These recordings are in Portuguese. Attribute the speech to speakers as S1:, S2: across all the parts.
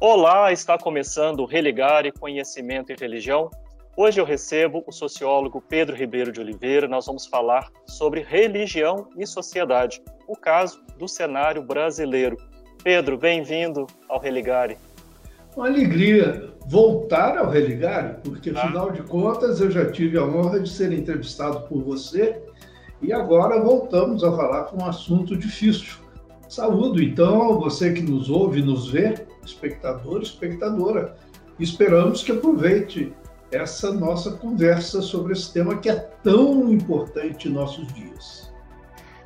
S1: Olá, está começando o Religare Conhecimento e Religião. Hoje eu recebo o sociólogo Pedro Ribeiro de Oliveira. Nós vamos falar sobre religião e sociedade, o caso do cenário brasileiro. Pedro, bem-vindo ao Religare.
S2: Uma alegria voltar ao Religare, porque ah. afinal de contas eu já tive a honra de ser entrevistado por você e agora voltamos a falar com um assunto difícil. Saúdo, então, você que nos ouve, nos vê, espectador, espectadora. Esperamos que aproveite essa nossa conversa sobre esse tema que é tão importante em nossos dias.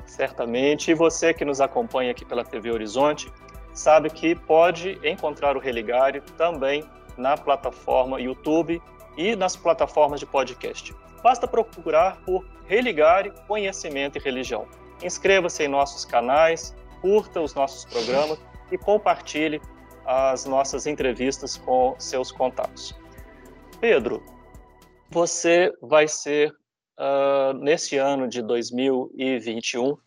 S1: Certamente. E você que nos acompanha aqui pela TV Horizonte sabe que pode encontrar o Religare também na plataforma YouTube e nas plataformas de podcast. Basta procurar por Religare Conhecimento e Religião. Inscreva-se em nossos canais, curta os nossos programas e compartilhe as nossas entrevistas com seus contatos. Pedro, você vai ser, uh, nesse ano de 2021,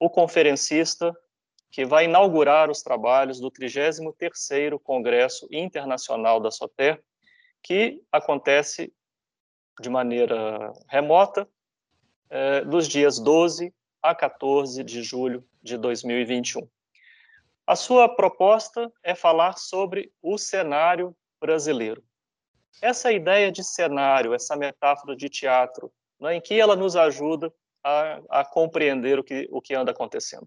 S1: o conferencista que vai inaugurar os trabalhos do 33º Congresso Internacional da SOTER, que acontece de maneira remota, eh, dos dias 12 a 14 de julho de 2021. A sua proposta é falar sobre o cenário brasileiro. Essa ideia de cenário, essa metáfora de teatro, né, em que ela nos ajuda a, a compreender o que, o que anda acontecendo?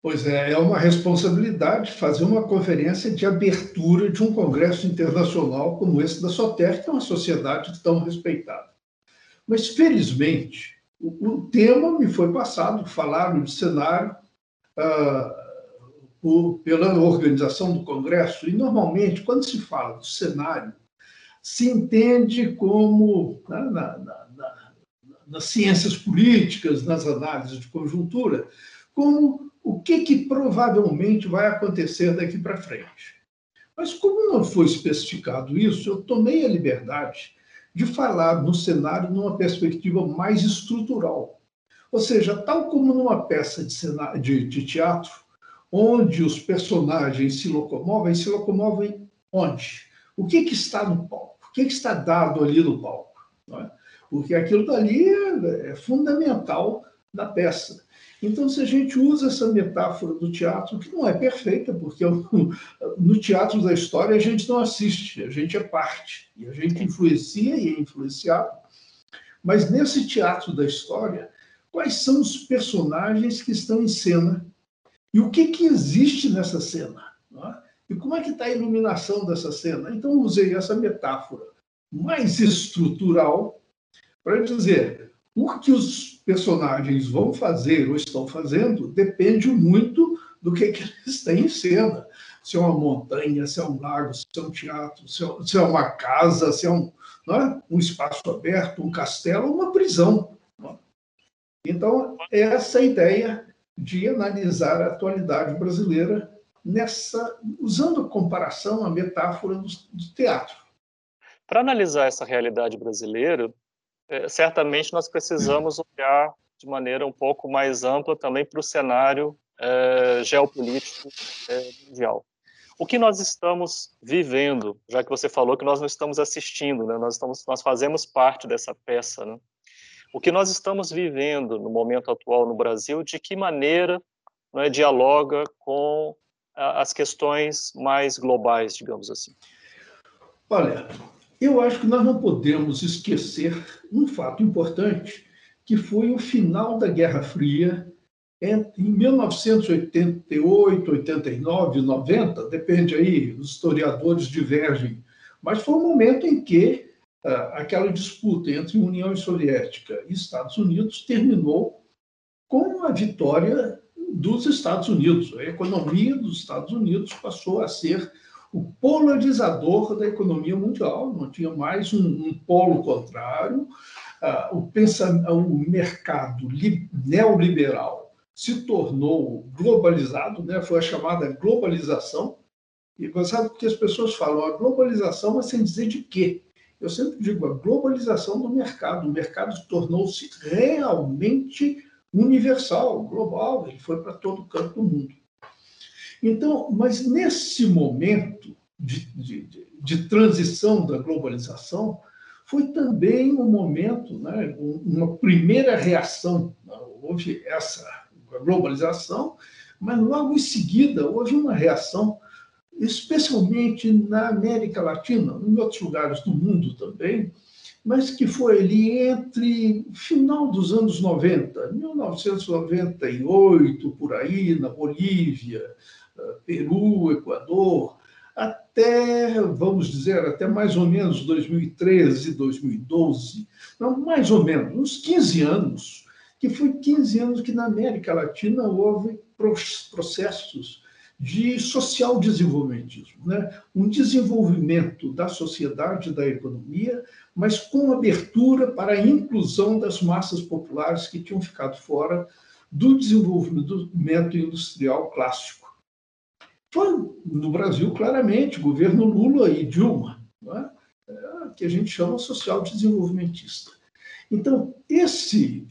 S2: Pois é, é uma responsabilidade fazer uma conferência de abertura de um congresso internacional como esse da SOTER, que é uma sociedade tão respeitada. Mas, felizmente, o, o tema me foi passado, falaram de cenário, uh, pela organização do Congresso, e normalmente, quando se fala do cenário, se entende como, né, na, na, na, nas ciências políticas, nas análises de conjuntura, como o que, que provavelmente vai acontecer daqui para frente. Mas, como não foi especificado isso, eu tomei a liberdade de falar no cenário numa perspectiva mais estrutural. Ou seja, tal como numa peça de, de, de teatro, onde os personagens se locomovem, se locomovem onde? O que, que está no palco? O que, que está dado ali no palco? É? Porque aquilo dali é, é fundamental na peça. Então, se a gente usa essa metáfora do teatro, que não é perfeita, porque no teatro da história a gente não assiste, a gente é parte, e a gente influencia e é influenciado. Mas nesse teatro da história, quais são os personagens que estão em cena e o que, que existe nessa cena. É? E como é que está a iluminação dessa cena? Então, usei essa metáfora mais estrutural para dizer o que os personagens vão fazer ou estão fazendo depende muito do que, que eles têm em cena. Se é uma montanha, se é um lago, se é um teatro, se é, é uma casa, se é um, é? um espaço aberto, um castelo, uma prisão. Então, essa ideia de analisar a atualidade brasileira nessa usando a comparação, a metáfora do, do teatro.
S1: Para analisar essa realidade brasileira, é, certamente nós precisamos olhar de maneira um pouco mais ampla também para o cenário é, geopolítico é, mundial. O que nós estamos vivendo, já que você falou que nós não estamos assistindo, né? nós, estamos, nós fazemos parte dessa peça, né? O que nós estamos vivendo no momento atual no Brasil, de que maneira é, dialoga com as questões mais globais, digamos assim?
S2: Olha, eu acho que nós não podemos esquecer um fato importante, que foi o final da Guerra Fria em 1988, 89, 90, depende aí, os historiadores divergem, mas foi um momento em que aquela disputa entre União Soviética e Estados Unidos terminou com a vitória dos Estados Unidos. A economia dos Estados Unidos passou a ser o polarizador da economia mundial, não tinha mais um, um polo contrário. o, o mercado neoliberal se tornou globalizado, né? foi a chamada globalização. E você sabe porque as pessoas falam a globalização, mas sem dizer de quê? Eu sempre digo, a globalização do mercado. O mercado tornou-se realmente universal, global, ele foi para todo canto do mundo. Então, mas nesse momento de, de, de transição da globalização, foi também um momento, né, uma primeira reação. Houve essa globalização, mas logo em seguida houve uma reação, especialmente na América Latina, em outros lugares do mundo também, mas que foi ali entre final dos anos 90, 1998, por aí, na Bolívia, eh, Peru, Equador, até, vamos dizer, até mais ou menos 2013, 2012, não, mais ou menos, uns 15 anos, que foi 15 anos que na América Latina houve processos de social desenvolvimentismo, né? um desenvolvimento da sociedade, da economia, mas com abertura para a inclusão das massas populares que tinham ficado fora do desenvolvimento industrial clássico. Foi no Brasil, claramente, governo Lula e Dilma, né? que a gente chama social desenvolvimentista. Então, esse,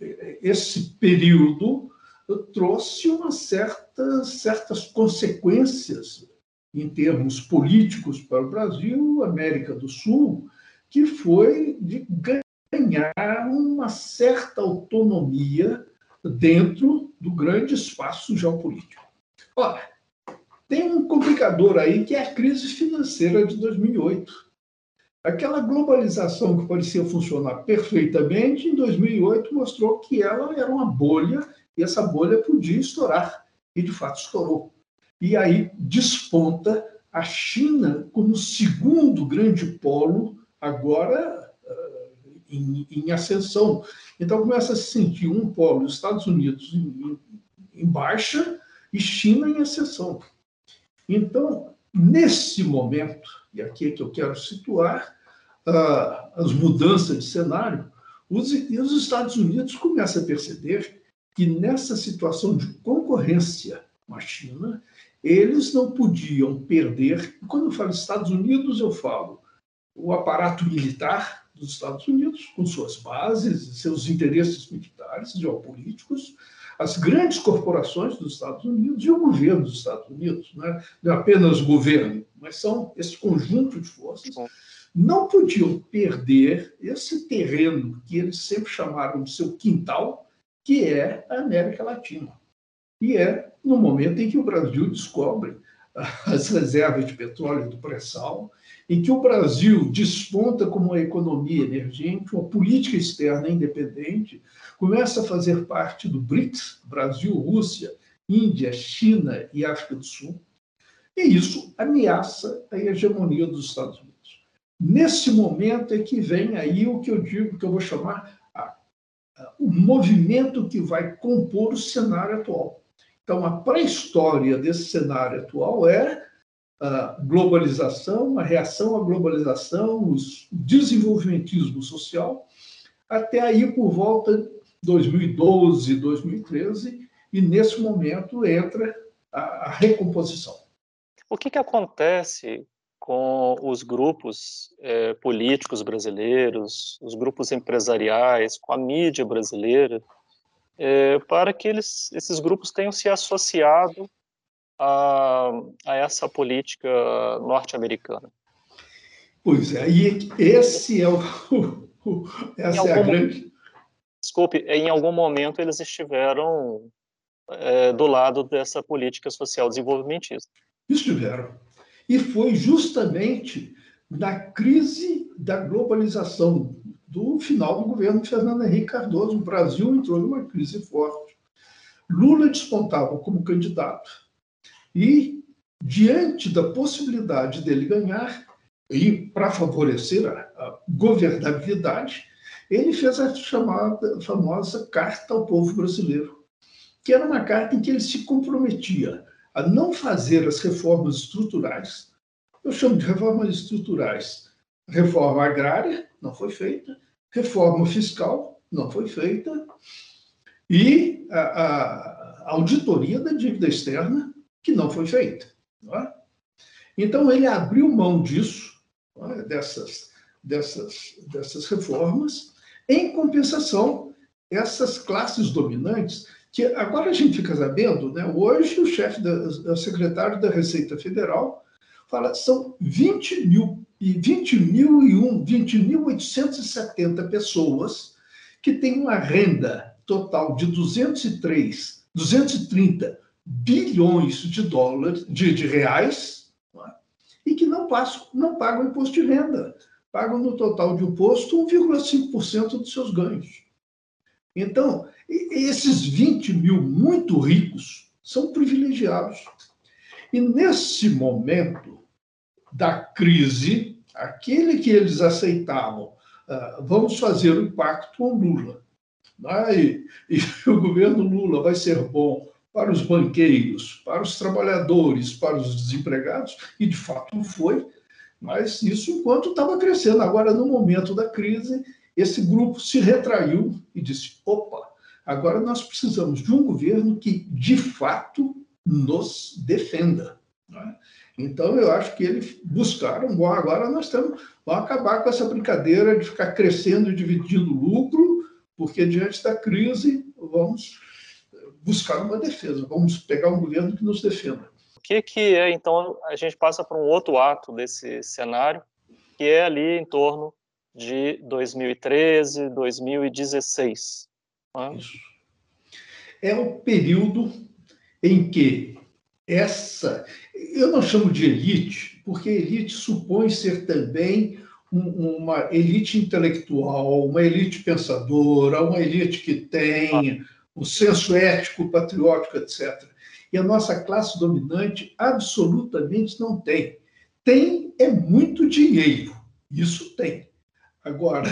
S2: é, esse período trouxe uma certa, certas consequências em termos políticos para o Brasil, América do Sul, que foi de ganhar uma certa autonomia dentro do grande espaço geopolítico. Ora, tem um complicador aí que é a crise financeira de 2008. Aquela globalização que parecia funcionar perfeitamente, em 2008 mostrou que ela era uma bolha e essa bolha podia estourar. E, de fato, estourou. E aí desponta a China como segundo grande polo, agora eh, em, em ascensão. Então, começa a se sentir um polo, Estados Unidos em, em baixa e China em ascensão. Então, nesse momento, e aqui é que eu quero situar uh, as mudanças de cenário, os, os Estados Unidos começam a perceber que nessa situação de concorrência com a China, eles não podiam perder. Quando eu falo Estados Unidos, eu falo o aparato militar dos Estados Unidos, com suas bases, seus interesses militares, geopolíticos, as grandes corporações dos Estados Unidos e o governo dos Estados Unidos, né? não é apenas o governo, mas são esse conjunto de forças, não podiam perder esse terreno que eles sempre chamaram de seu quintal, que é a América Latina. E é no momento em que o Brasil descobre as reservas de petróleo do pré-sal, em que o Brasil desponta como uma economia emergente, uma política externa independente, começa a fazer parte do BRICS, Brasil, Rússia, Índia, China e África do Sul, e isso ameaça a hegemonia dos Estados Unidos. Nesse momento é que vem aí o que eu digo, que eu vou chamar o movimento que vai compor o cenário atual. Então, a pré-história desse cenário atual é a globalização, a reação à globalização, o desenvolvimentismo social, até aí por volta de 2012, 2013, e nesse momento entra a, recomposição.
S1: O que, que acontece com os grupos é, políticos brasileiros, os grupos empresariais, com a mídia brasileira, é, para que eles, esses grupos tenham se associado a, a essa política norte-americana.
S2: Pois é, e esse é o, o essa é a grande.
S1: Desculpe, em algum momento eles estiveram é, do lado dessa política social desenvolvimentista.
S2: Estiveram. E foi justamente na crise da globalização do final do governo de Fernando Henrique Cardoso. O Brasil entrou numa crise forte. Lula despontava como candidato e, diante da possibilidade dele ganhar, e para favorecer a, a, governabilidade, ele fez a chamada famosa Carta ao Povo Brasileiro, que era uma carta em que ele se comprometia a não fazer as reformas estruturais. Eu chamo de reformas estruturais. Reforma agrária não foi feita, reforma fiscal não foi feita e a, a auditoria da dívida externa que não foi feita. Não é? Então ele abriu mão disso, é? dessas, dessas, dessas reformas, em compensação essas classes dominantes que agora a gente fica sabendo, né? hoje o chefe, da, o secretário da Receita Federal fala são 20 mil e 20 mil e um, 20.870 pessoas que têm uma renda total de 203, 230 bilhões de dólares, de, de reais, é? e que não, passam, não pagam imposto de renda. Pagam no total de imposto 1,5% dos seus ganhos. Então, esses 20 mil muito ricos são privilegiados. E nesse momento da crise, aquele que eles aceitavam, uh, vamos fazer o pacto com Lula. E, e o governo Lula vai ser bom para os banqueiros, para os trabalhadores, para os desempregados, e de fato foi, mas isso enquanto estava crescendo. Agora, no momento da crise, esse grupo se retraiu e disse: opa, agora nós precisamos de um governo que de fato nos defenda. Né? Então, eu acho que eles buscaram, bom, agora nós estamos, vamos acabar com essa brincadeira de ficar crescendo e dividindo lucro, porque diante da crise, vamos buscar uma defesa, vamos pegar um governo que nos defenda.
S1: O que, que é, então, a gente passa para um outro ato desse cenário, que é ali em torno de 2013, 2016. Isso.
S2: É o período em que essa, eu não chamo de elite, porque elite supõe ser também uma elite intelectual, uma elite pensadora, uma elite que tem o senso ético, patriótico, etc. E a nossa classe dominante absolutamente não tem. Tem é muito dinheiro, isso tem. Agora,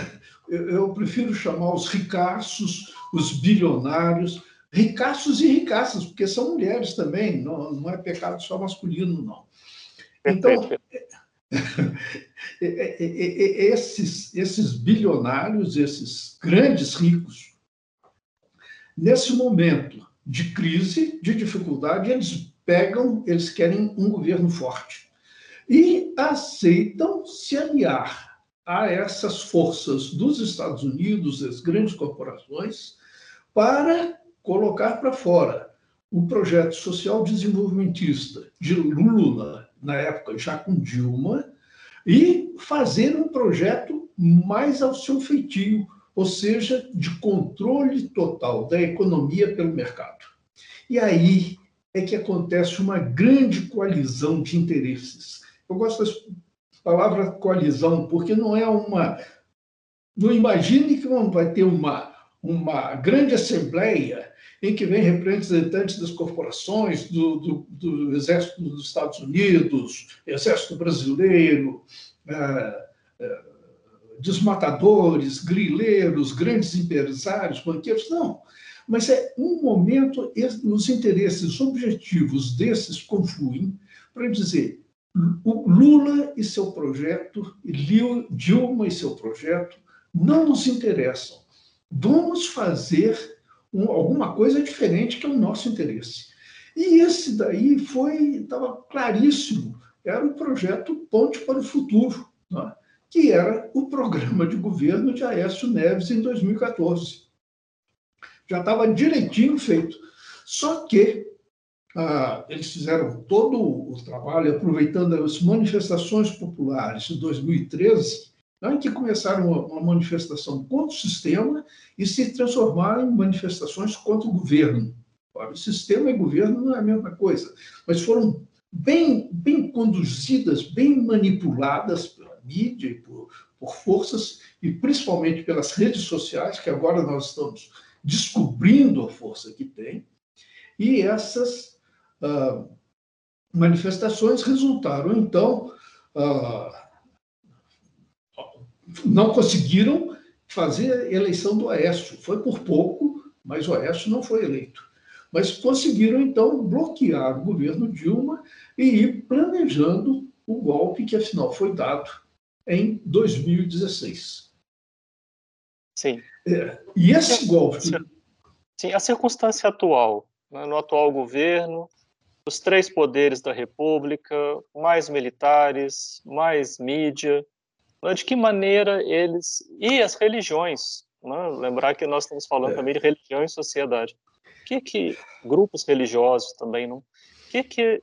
S2: eu, eu prefiro chamar os ricaços, os bilionários, ricaços e ricaças, porque são mulheres também, não, não é pecado só masculino, não. Então, esses, esses bilionários, esses grandes ricos, nesse momento de crise, de dificuldade, eles pegam, eles querem um governo forte e aceitam se aliar a essas forças dos Estados Unidos, das grandes corporações, para colocar para fora o projeto social desenvolvimentista de Lula, na época já com Dilma, e fazer um projeto mais ao seu feitio, ou seja, de controle total da economia pelo mercado. E aí é que acontece uma grande coalizão de interesses. Eu gosto da palavra coalizão, porque não é uma. Não imagine que vai ter uma, uma grande assembleia em que vem representantes das corporações, do, do, do Exército dos Estados Unidos, Exército Brasileiro, é, é, desmatadores, grileiros, grandes empresários, banqueiros, não. Mas é um momento, os interesses objetivos desses confluem para dizer o Lula e seu projeto, Dilma e seu projeto, não nos interessam. Vamos fazer um, alguma coisa diferente que é o nosso interesse. E esse daí foi, estava claríssimo, era o projeto Ponte para o Futuro, né? que era o programa de governo de Aécio Neves em 2014. Já estava direitinho feito. Só que ah, eles fizeram todo o trabalho aproveitando as manifestações populares de 2013, né, em que começaram uma, uma manifestação contra o sistema e se transformaram em manifestações contra o governo. O sistema e governo não é a mesma coisa, mas foram bem, bem conduzidas, bem manipuladas mídia e por, por forças, e principalmente pelas redes sociais, que agora nós estamos descobrindo a força que tem, e essas ah, manifestações resultaram, então, ah, não conseguiram fazer a eleição do Aécio. Foi por pouco, mas o Aécio não foi eleito. Mas conseguiram, então, bloquear o governo Dilma e ir planejando o golpe que, afinal, foi dado em 2016.
S1: Sim.
S2: É, e esse é, golpe.
S1: Sim, a circunstância atual, né, no atual governo, os três poderes da República, mais militares, mais mídia, de que maneira eles. E as religiões, né, lembrar que nós estamos falando é. também de religião e sociedade. que que grupos religiosos também não? O que que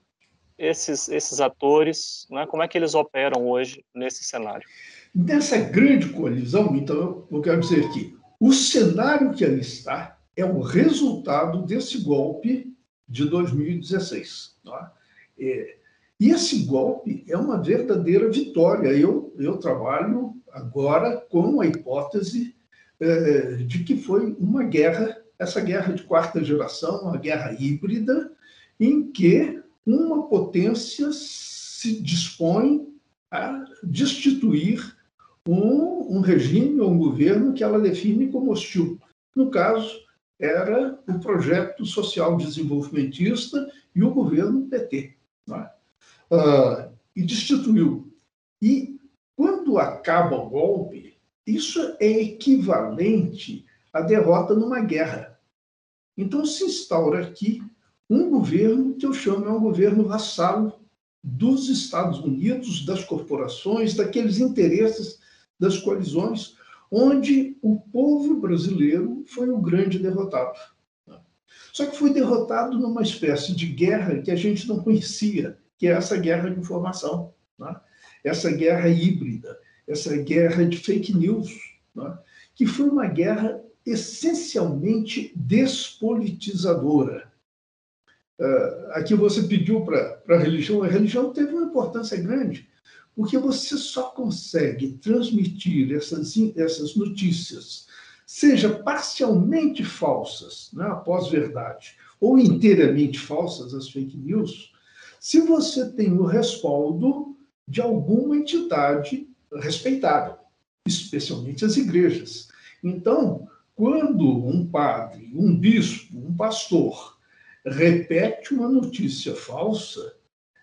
S1: esses esses atores, né, como é que eles operam hoje nesse cenário?
S2: Nessa grande colisão, então, eu quero dizer que o cenário que ali está é o resultado desse golpe de 2016. Tá? É, e esse golpe é uma verdadeira vitória. Eu, eu trabalho agora com a hipótese é, de que foi uma guerra, essa guerra de quarta geração, uma guerra híbrida, em que uma potência se dispõe a destituir um, um regime ou um governo que ela define como hostil. No caso, era o projeto social desenvolvimentista e o governo PT. É? Uh, e destituiu. E quando acaba o golpe, isso é equivalente à derrota numa guerra. Então se instaura aqui um governo que eu chamo é um governo vassalo dos Estados Unidos, das corporações, daqueles interesses das coalizões, onde o povo brasileiro foi o grande derrotado. Só que foi derrotado numa espécie de guerra que a gente não conhecia, que é essa guerra de informação, né? essa guerra híbrida, essa guerra de fake news, né? que foi uma guerra essencialmente despolitizadora. Uh, aqui você pediu para a religião, a religião teve uma importância grande, porque você só consegue transmitir essas, essas notícias, seja parcialmente falsas, né, após verdade, ou inteiramente falsas, as fake news, se você tem o respaldo de alguma entidade respeitável, especialmente as igrejas. Então, quando um padre, um bispo, um pastor repete uma notícia falsa,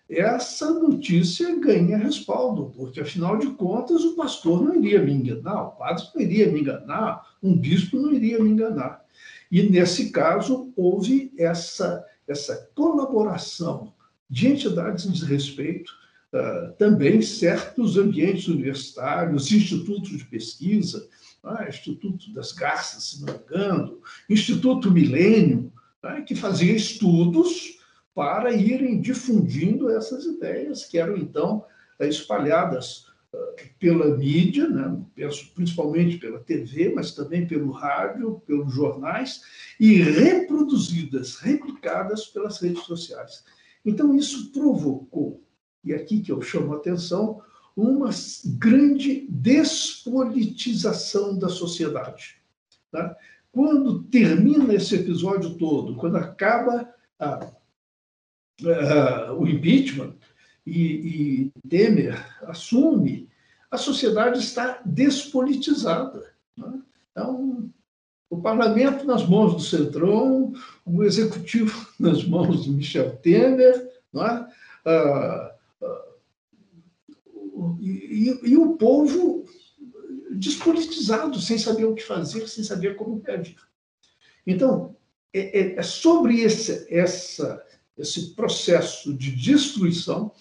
S2: essa notícia ganha respaldo, porque afinal de contas o pastor não iria me enganar, o padre não iria me enganar, um bispo não iria me enganar. E nesse caso houve essa, essa colaboração de entidades de respeito, uh, também certos ambientes universitários, institutos de pesquisa, uh, Instituto das Garças, se não me engano, Instituto Milênio, uh, que fazia estudos para irem difundindo essas ideias que eram então espalhadas pela mídia, né? principalmente pela TV, mas também pelo rádio, pelos jornais, e reproduzidas, replicadas pelas redes sociais. Então, isso provocou, e aqui que eu chamo a atenção, uma grande despolitização da sociedade. Tá? Quando termina esse episódio todo, quando acaba a uh, o impeachment e, e, Temer assume, a sociedade está despolitizada. Né? Então, o parlamento nas mãos do Centrão, o executivo nas mãos do Michel Temer, é? ah, ah, e, e, o povo despolitizado, sem saber o que fazer, sem saber como reagir. Então, é, é, é sobre esse, essa esse processo de destruição,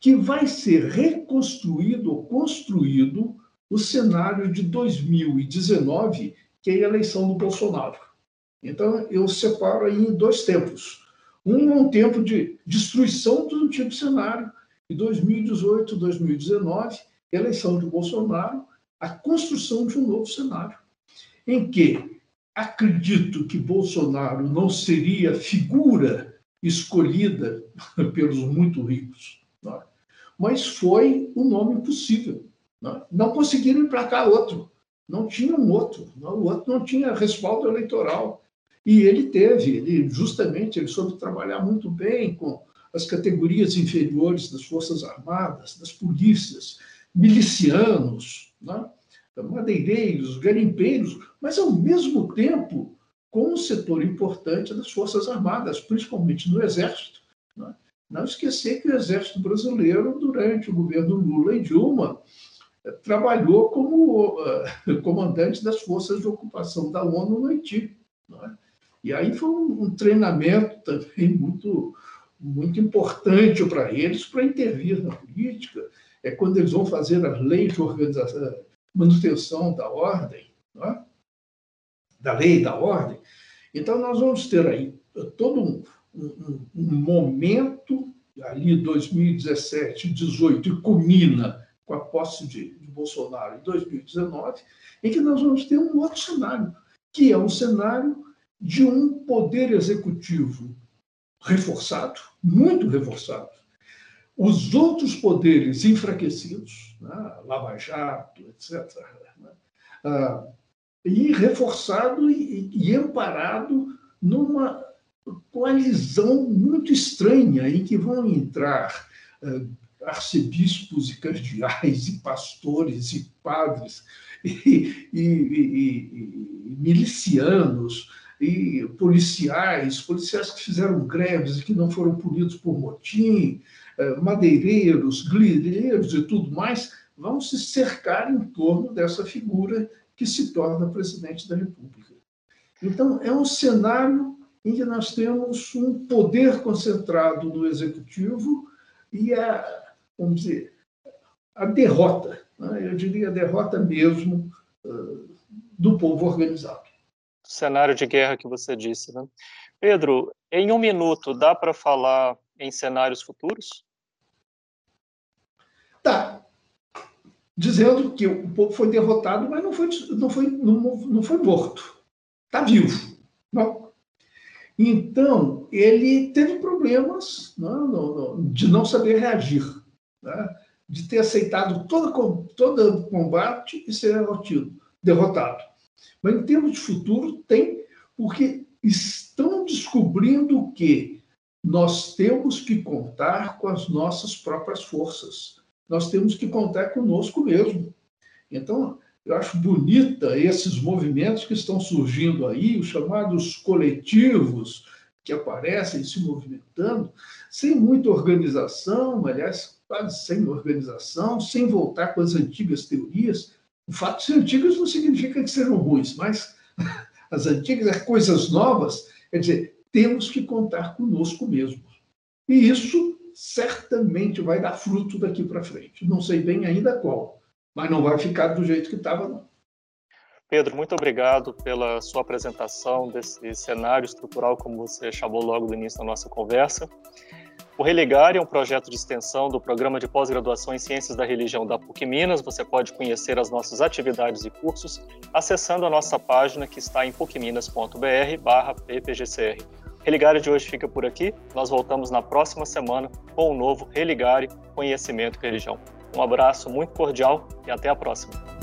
S2: que vai ser reconstruído ou construído o cenário de 2019, que é a eleição do Bolsonaro. Então, eu separo aí em dois tempos. Um é um tempo de destruição do antigo cenário, e 2018, 2019, eleição de Bolsonaro, a construção de um novo cenário, em que acredito que Bolsonaro não seria figura escolhida pelos muito ricos. É? Mas foi o nome possível. Não, é? não conseguiram emplacar outro. Não tinha um outro. O outro não tinha respaldo eleitoral. E ele teve, ele, justamente, ele soube trabalhar muito bem com as categorias inferiores das Forças Armadas, das polícias, milicianos, né? madeireiros, garimpeiros, mas, ao mesmo tempo, com um setor importante das Forças Armadas, principalmente no Exército. Né? Não esquecer que o Exército Brasileiro, durante o governo Lula e Dilma, trabalhou como uh, comandante das forças de ocupação da ONU no Haiti. Né? E aí foi um, um, treinamento também muito, muito importante para eles para intervir na política. É quando eles vão fazer as leis de organização, manutenção da ordem. Né? da lei, da ordem. Então, nós vamos ter aí todo um, um, um momento, ali 2017, 18, e culmina com a posse de, de Bolsonaro em 2019, em que nós vamos ter um outro cenário, que é um cenário de um poder executivo reforçado, muito reforçado, os outros poderes enfraquecidos, né, Lava Jato, etc., né, ah, e reforçado e, e amparado numa coalizão muito estranha em que vão entrar uh, arcebispos e cardeais e pastores e padres e, e, e, e, milicianos e policiais, policiais que fizeram greves e que não foram punidos por motim, uh, madeireiros, glireiros e tudo mais, vão se cercar em torno dessa figura que se torna presidente da República. Então, é um cenário em que nós temos um poder concentrado no executivo e a, vamos dizer, a derrota, né? eu diria a derrota mesmo uh, do povo organizado.
S1: Cenário de guerra que você disse, né? Pedro, em um minuto, dá para falar em cenários futuros?
S2: Tá. Dizendo que o povo foi derrotado, mas não foi, não foi, não, não foi morto. Está vivo. Não. Então, ele teve problemas né, de não saber reagir, né, de ter aceitado todo, todo combate e ser derrotado, derrotado. Mas, em termos de futuro, tem, porque estão descobrindo que nós temos que contar com as nossas próprias forças. Nós temos que contar conosco mesmo. Então, eu acho bonita esses movimentos que estão surgindo aí, os chamados coletivos que aparecem se movimentando, sem muita organização, aliás, quase sem organização, sem voltar com as antigas teorias. O fato de ser antigas não significa que sejam ruins, mas as antigas coisas novas, quer dizer, temos que contar conosco mesmo. E isso certamente vai dar fruto daqui para frente. Não sei bem ainda qual, mas não vai ficar do jeito que estava, não.
S1: Pedro, muito obrigado pela sua apresentação desse cenário estrutural, como você chamou logo no início da nossa conversa. O Religar é um projeto de extensão do Programa de Pós-Graduação em Ciências da Religião da PUC Minas. Você pode conhecer as nossas atividades e cursos acessando a nossa página que está em pucminas.br barra ppgcr. Religare de hoje fica por aqui. Nós voltamos na próxima semana com o novo Religare Conhecimento e Religião. Um abraço muito cordial e até a próxima.